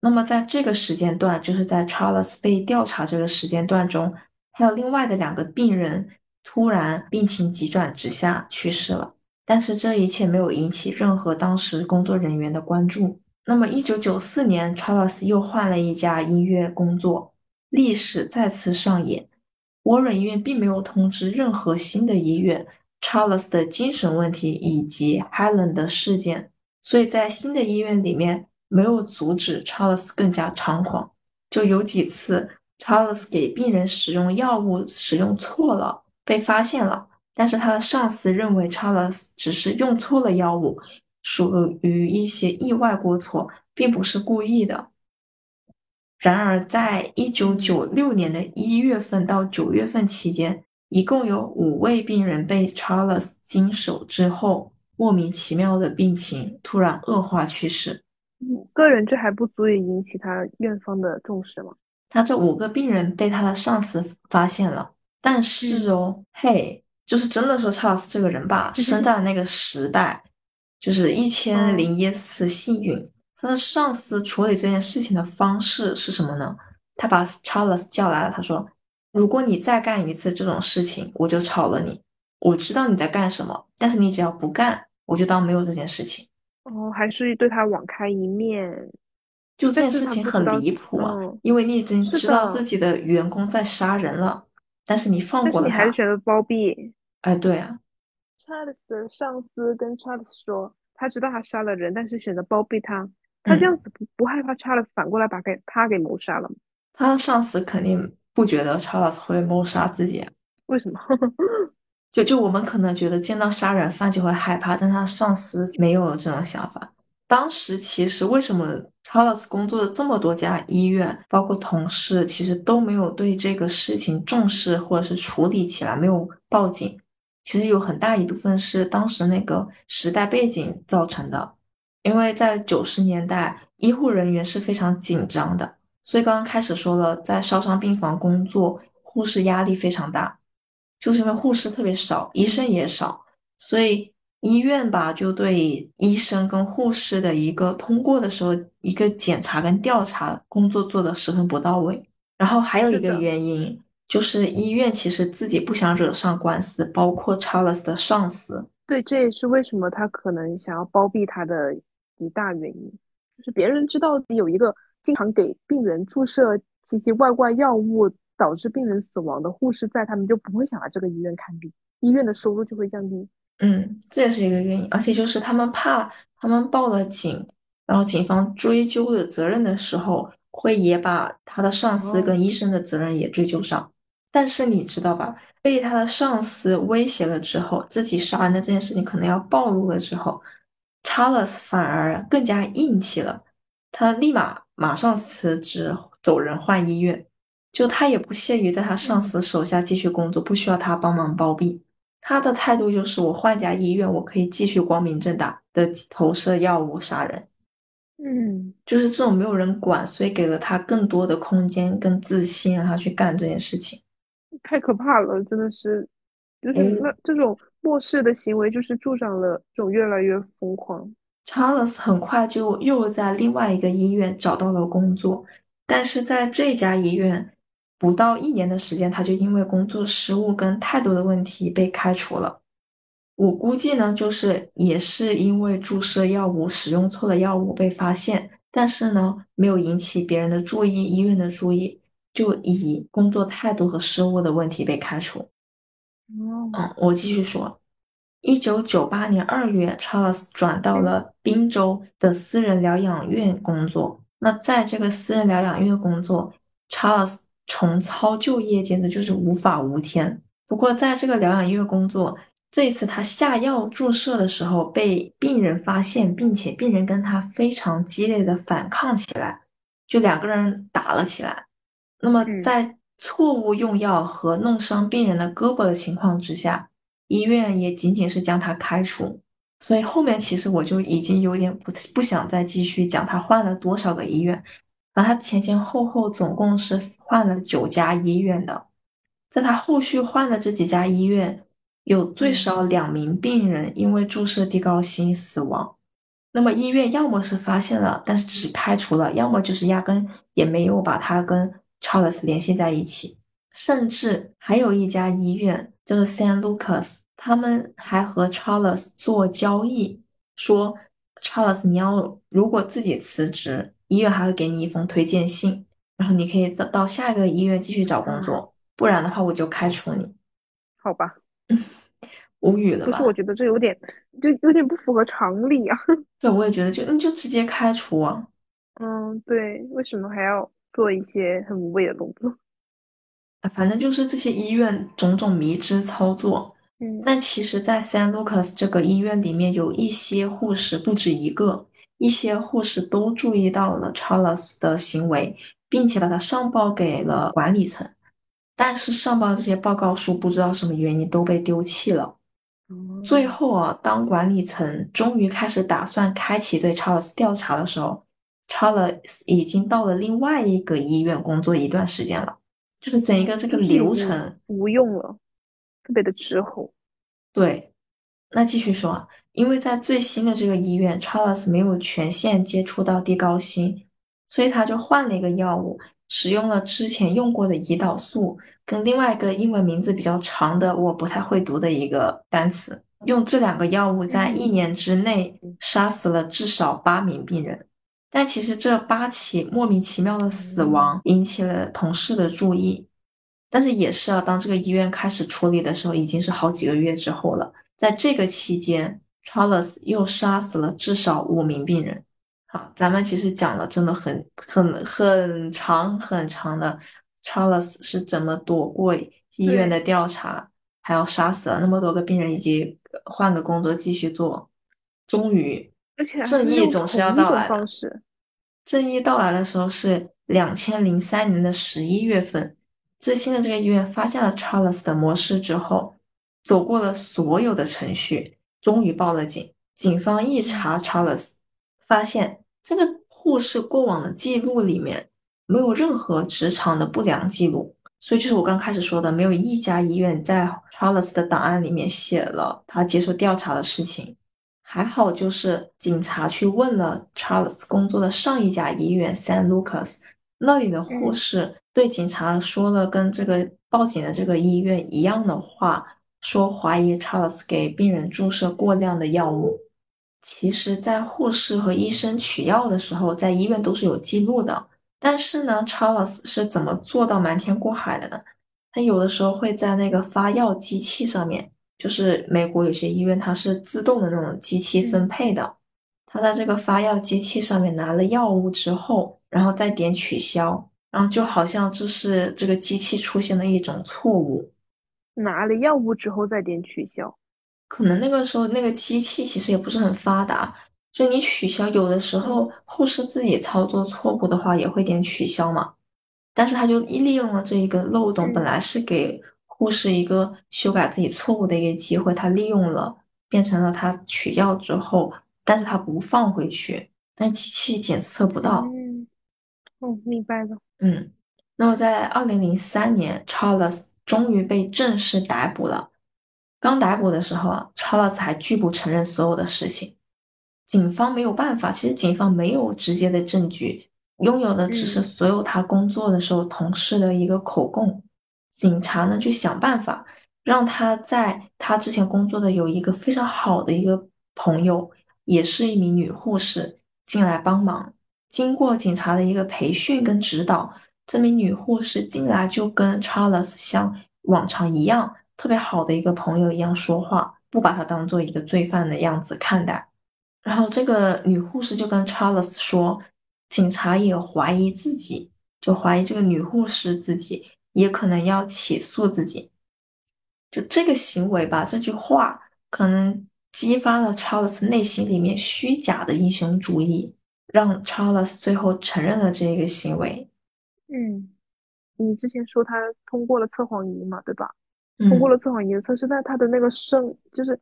那么在这个时间段，就是在 Charles 被调查这个时间段中，还有另外的两个病人突然病情急转直下去世了，但是这一切没有引起任何当时工作人员的关注。那么，一九九四年，Charles 又换了一家医院工作。历史再次上演，沃伦医院并没有通知任何新的医院 Charles 的精神问题以及 Helen 的事件，所以在新的医院里面没有阻止 Charles 更加猖狂。就有几次 Charles 给病人使用药物使用错了，被发现了，但是他的上司认为 Charles 只是用错了药物，属于一些意外过错，并不是故意的。然而，在一九九六年的一月份到九月份期间，一共有五位病人被 Charles 经手之后，莫名其妙的病情突然恶化去世。五个人这还不足以引起他院方的重视吗？他这五个病人被他的上司发现了，但是哦，嘿，就是真的说 Charles 这个人吧，生在那个时代，就是一千零一次幸运。他的上司处理这件事情的方式是什么呢？他把 Charles 叫来了，他说：“如果你再干一次这种事情，我就炒了你。我知道你在干什么，但是你只要不干，我就当没有这件事情。”哦，还是对他网开一面。就这件事情很离谱啊，嗯因为你已经知道自己的员工在杀人了，但是你放过了他。你还是选择包庇。哎，对啊，Charles 的上司跟 Charles 说，他知道他杀了人，但是选择包庇他。他这嗯样子不不害怕 Charles 反过来把给他给谋杀了吗？他的上司肯定不觉得 Charles 会谋杀自己啊。为什么？就就我们可能觉得见到杀人犯就会害怕，但他上司没有这种想法。当时其实为什么 Charles 工作的这么多家医院，包括同事，其实都没有对这个事情重视或者是处理起来，没有报警。其实有很大一部分是当时那个时代背景造成的，因为在九十年代，医护人员是非常紧张的，所以刚刚开始说了，在烧伤病房工作，护士压力非常大。就是因为护士特别少，医生也少，所以医院吧就对医生跟护士的一个通过的时候一个检查跟调查工作做得十分不到位。然后还有一个原因就是医院其实自己不想惹上官司，包括 Charles 的上司，对，这也是为什么他可能想要包庇他的一大原因，就是别人知道有一个经常给病人注射奇奇怪怪药物导致病人死亡的护士在，他们就不会想来这个医院看病，医院的收入就会降低。嗯，这也是一个原因，而且就是他们怕他们报了警，然后警方追究的责任的时候，会也把他的上司跟医生的责任也追究上。但是你知道吧，被他的上司威胁了之后，自己杀人的这件事情可能要暴露了之后，Charles 反而更加硬气了，他立马马上辞职走人换医院，就他也不屑于在他上司手下继续工作，不需要他帮忙包庇。他的态度就是，我换家医院，我可以继续光明正大的投射药物杀人。嗯，就是这种没有人管，所以给了他更多的空间跟自信，让他去干这件事情。太可怕了，真的是，就是那这种漠视的行为，就是助长了这种越来越疯狂。Charles 很快就又在另外一个医院找到了工作，但是在这家医院。不到一年的时间，他就因为工作失误跟态度的问题被开除了。我估计呢，就是也是因为注射药物使用错了药物被发现，但是呢，没有引起别人的注意，医院的注意，就以工作态度和失误的问题被开除。嗯，我继续说，一九九八年二月，Charles 转到了宾州的私人疗养院工作。那在这个私人疗养院工作，Charles。重操旧业简直就是无法无天。不过，在这个疗养院工作，这一次他下药注射的时候被病人发现，并且病人跟他非常激烈的反抗起来，就两个人打了起来。那么，在错误用药和弄伤病人的胳膊的情况之下，医院也仅仅是将他开除。所以后面其实我就已经有点不不想再继续讲他换了多少个医院。他前前后后总共是换了九家医院的，在他后续换的这几家医院，有最少两名病人因为注射地高辛死亡。那么医院要么是发现了，但是只是开除了；要么就是压根也没有把他跟 Charles 联系在一起。甚至还有一家医院叫做 Saint Lucas，他们还和 Charles 做交易，说 Charles 你要如果自己辞职。医院还会给你一封推荐信，然后你可以到到下一个医院继续找工作，不然的话我就开除你。好吧，无语了吧？不是，我觉得这有点，就有点不符合常理啊。对，我也觉得，就你就直接开除啊。嗯，对，为什么还要做一些很无谓的动作？反正就是这些医院种种迷之操作。嗯，但其实，在 San Lucas 这个医院里面，有一些护士不止一个。一些护士都注意到了 Charles 的行为，并且把他上报给了管理层，但是上报这些报告书不知道什么原因都被丢弃了。最后啊，当管理层终于开始打算开启对 Charles 调查的时候，Charles 已经到了另外一个医院工作一段时间了，就是整一个这个流程无用了，特别的滞后。对。那继续说，因为在最新的这个医院，Charles 没有权限接触到地高辛，所以他就换了一个药物，使用了之前用过的胰岛素，跟另外一个英文名字比较长的我不太会读的一个单词，用这两个药物在一年之内杀死了至少八名病人。但其实这八起莫名其妙的死亡引起了同事的注意，但是也是啊，当这个医院开始处理的时候，已经是好几个月之后了。在这个期间，Charles 又杀死了至少五名病人。好，咱们其实讲了真的很很很长很长的，Charles 是怎么躲过医院的调查，还要杀死了那么多个病人，以及换个工作继续做。终于，正义总是要到来的。正义到来的时候是两千零三年的十一月份，最新的这个医院发现了 Charles 的模式之后。走过了所有的程序，终于报了警。警方一查 Charles，发现这个护士过往的记录里面没有任何职场的不良记录，所以就是我刚开始说的，没有一家医院在 Charles 的档案里面写了他接受调查的事情。还好，就是警察去问了 Charles 工作的上一家医院 San Lucas，那里的护士对警察说了跟这个报警的这个医院一样的话。说怀疑 Charles 给病人注射过量的药物。其实，在护士和医生取药的时候，在医院都是有记录的。但是呢，Charles 是怎么做到瞒天过海的呢？他有的时候会在那个发药机器上面，就是美国有些医院它是自动的那种机器分配的。他在这个发药机器上面拿了药物之后，然后再点取消，然后就好像这是这个机器出现了一种错误。拿了药物之后再点取消。可能那个时候那个机器其实也不是很发达，就你取消有的时候护士自己操作错误的话也会点取消嘛，但是他就利用了这一个漏洞，本来是给护士一个修改自己错误的一个机会，他利用了变成了他取药之后，但是他不放回去，但机器检测不到。嗯，哦，明白了。嗯，那么在二零零三年，Charles 终于被正式逮捕了。刚逮捕的时候啊，Charles 还拒不承认所有的事情。警方没有办法，其实警方没有直接的证据，拥有的只是所有他工作的时候同事的一个口供。警察呢就想办法让他在他之前工作的有一个非常好的一个朋友，也是一名女护士进来帮忙。经过警察的一个培训跟指导，这名女护士进来就跟 Charles 像往常一样。特别好的一个朋友一样说话，不把他当做一个罪犯的样子看待。然后这个女护士就跟 Charles 说，警察也怀疑自己，就怀疑这个女护士自己也可能要起诉自己。就这个行为吧，这句话可能激发了 Charles 内心里面虚假的英雄主义，让 Charles 最后承认了这个行为。嗯，你之前说他通过了测谎仪嘛，对吧？通过了测谎仪的测试，但他的那个生就是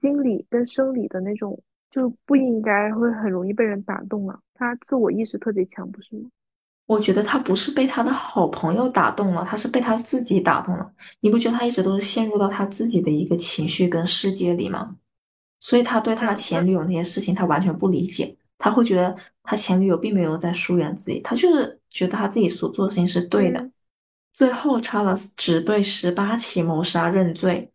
心理跟生理的那种就不应该会很容易被人打动啊。他自我意识特别强，不是吗？我觉得他不是被他的好朋友打动了，他是被他自己打动了。你不觉得他一直都是陷入到他自己的一个情绪跟世界里吗？所以他对他前女友那些事情，他完全不理解。他会觉得他前女友并没有在疏远自己，他就是觉得他自己所做的事情是对的。最后，Charles 只对十八起谋杀认罪，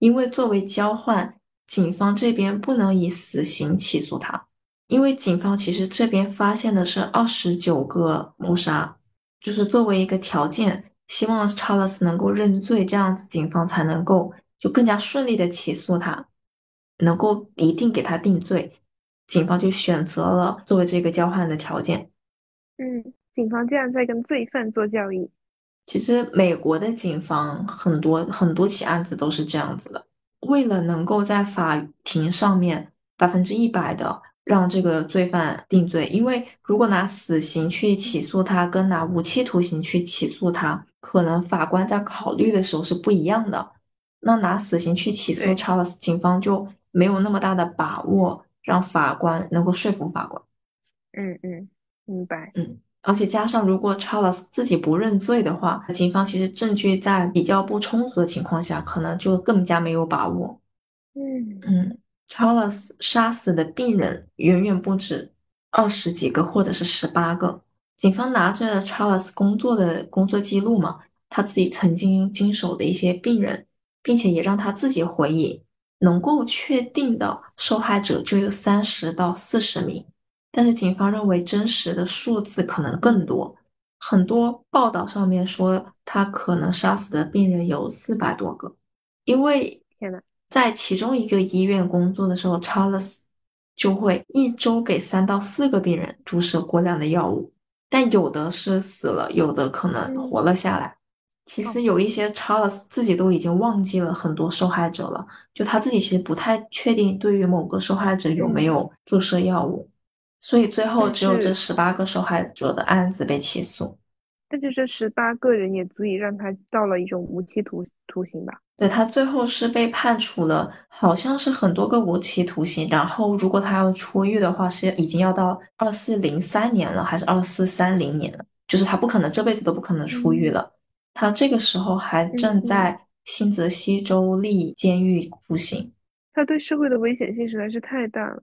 因为作为交换，警方这边不能以死刑起诉他，因为警方其实这边发现的是二十九个谋杀，就是作为一个条件，希望 Charles 能够认罪，这样子警方才能够就更加顺利的起诉他，能够一定给他定罪，警方就选择了作为这个交换的条件。嗯，警方竟然在跟罪犯做交易。其实美国的警方很多很多起案子都是这样子的，为了能够在法庭上面百分之一百的让这个罪犯定罪，因为如果拿死刑去起诉他，跟拿无期徒刑去起诉他，可能法官在考虑的时候是不一样的。那拿死刑去起诉 Charles，警方就没有那么大的把握让法官能够说服法官。嗯嗯，明白。嗯。而且加上，如果 Charles 自己不认罪的话，警方其实证据在比较不充足的情况下，可能就更加没有把握。嗯嗯，Charles 杀死的病人远远不止二十几个，或者是十八个。警方拿着 Charles 工作的工作记录嘛，他自己曾经经手的一些病人，并且也让他自己回忆，能够确定的受害者就有三十到四十名。但是警方认为真实的数字可能更多，很多报道上面说他可能杀死的病人有四百多个，因为天呐在其中一个医院工作的时候，Charles 就会一周给三到四个病人注射过量的药物，但有的是死了，有的可能活了下来。其实有一些 Charles 自己都已经忘记了很多受害者了，就他自己其实不太确定对于某个受害者有没有注射药物。所以最后只有这十八个受害者的案子被起诉，但是这十八个人也足以让他到了一种无期徒徒刑吧？对他最后是被判处了，好像是很多个无期徒刑。然后如果他要出狱的话，是已经要到二四零三年了，还是二四三零年了？就是他不可能这辈子都不可能出狱了。他这个时候还正在新泽西州立监狱服刑。他对社会的危险性实在是太大了。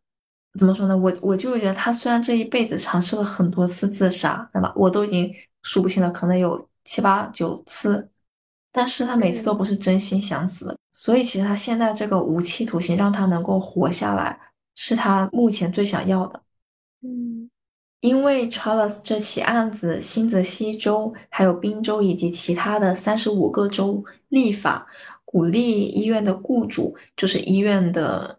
怎么说呢？我我就觉得他虽然这一辈子尝试了很多次自杀，对吧？我都已经数不清了，可能有七八九次。但是他每次都嗯不是真心想死的，所以其实他现在这个无期徒刑让他能够活下来，是他目前最想要的。嗯因为 Charles 这起案子，新泽西州、还有宾州以及其他的三十五个州立法，鼓励医院的雇主，就是医院的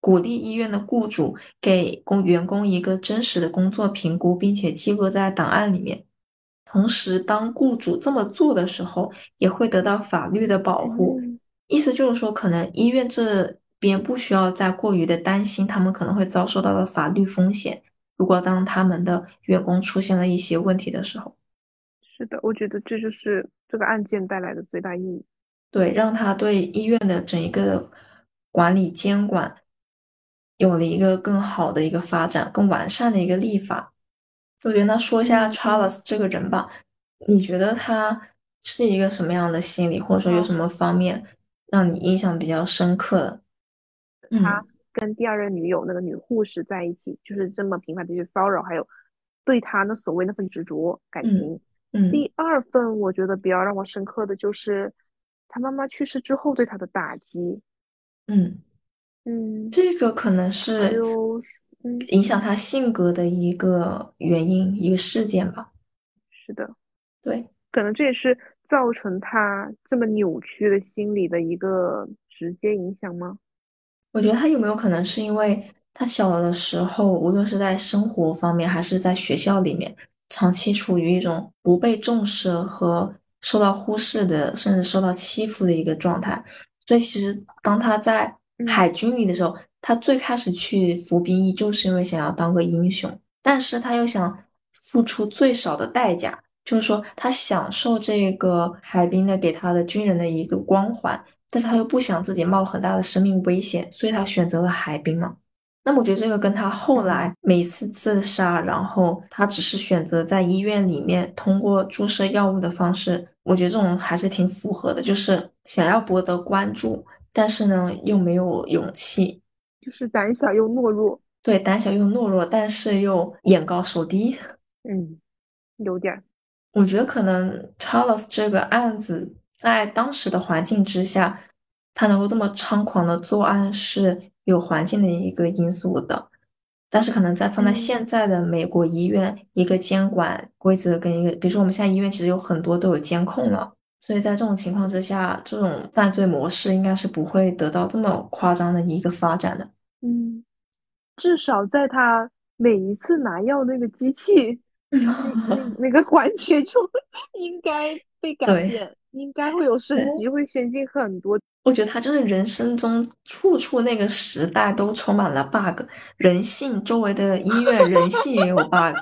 鼓励医院的雇主给工员工一个真实的工作评估，并且记录在档案里面。同时，当雇主这么做的时候，也会得到法律的保护。嗯意思就是说，可能医院这边不需要再过于的担心他们可能会遭受到的法律风险。如果当他们的员工出现了一些问题的时候，是的，我觉得这就是这个案件带来的最大意义。对，让他对医院的整一个管理监管有了一个更好的一个发展，更完善的一个立法。我觉得那说一下嗯 Charles 这个人吧，你觉得他是一个什么样的心理，或者说有什么方面让你印象比较深刻的？他跟第二任女友那个女护士在一起，就是这么频繁的去骚扰，还有对他那所谓那份执着感嗯情。嗯第二份我觉得比较让我深刻的就是他妈妈去世之后对他的打击。嗯，嗯，这个可能还是有嗯影响他性格的一个原因，一个事件吧。是的，对。可能这也是造成他这么扭曲的心理的一个直接影响吗？我觉得他有没有可能是因为他小的时候，无论是在生活方面还是在学校里面，长期处于一种不被重视和受到忽视的，甚至受到欺负的一个状态。所以其实当他在嗯海军里的时候，他最开始去服兵役，就是因为想要当个英雄，但是他又想付出最少的代价，就是说他享受这个海兵的给他的军人的一个光环。但是他又不想自己冒很大的生命危险，所以他选择了海兵嘛。那么我觉得这个跟他后来每次自杀，然后他只是选择在医院里面通过注射药物的方式，我觉得这种还是挺符合的，就是想要博得关注，但是呢又没有勇气，就是胆小又懦弱。对，胆小又懦弱，但是又眼高手低。嗯，有点儿。我觉得可能 Charles 这个案子在当时的环境之下，他能够这么猖狂的作案是有环境的一个因素的。但是可能在放在嗯现在的美国医院，一个监管规则跟一个，比如说我们现在医院其实有很多都有监控了，所以在这种情况之下，这种犯罪模式应该是不会得到这么夸张的一个发展的。嗯，至少在他每一次拿药那个机器，那个环节就应该被改变，应该会有升级，会先进很多。我觉得他就是人生中处处那个时代都充满了 bug，人性周围的医院人性也有 bug，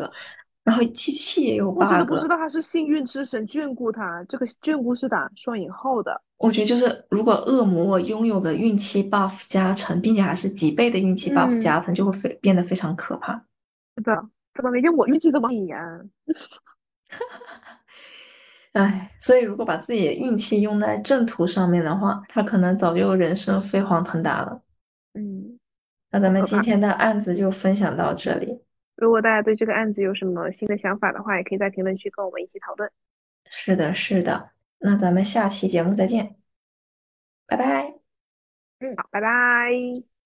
然后机器也有我真的不。知道他是幸运之神眷顾他，这个眷顾是打双引号的。我觉得就是如果恶魔拥有的运气 buff 加成，并且还是几倍的运气 buff 嗯加成，就会非变得非常可怕。是的，怎么没见我运气这么好呀？唉，所以如果把自己的运气用在正途上面的话，他可能早就人生飞黄腾达了。嗯，那咱们今天的案子就分享到这里。如果大家对这个案子有什么新的想法的话，也可以在评论区跟我们一起讨论。是的，是的。那咱们下期节目再见，拜拜。嗯，好，拜拜。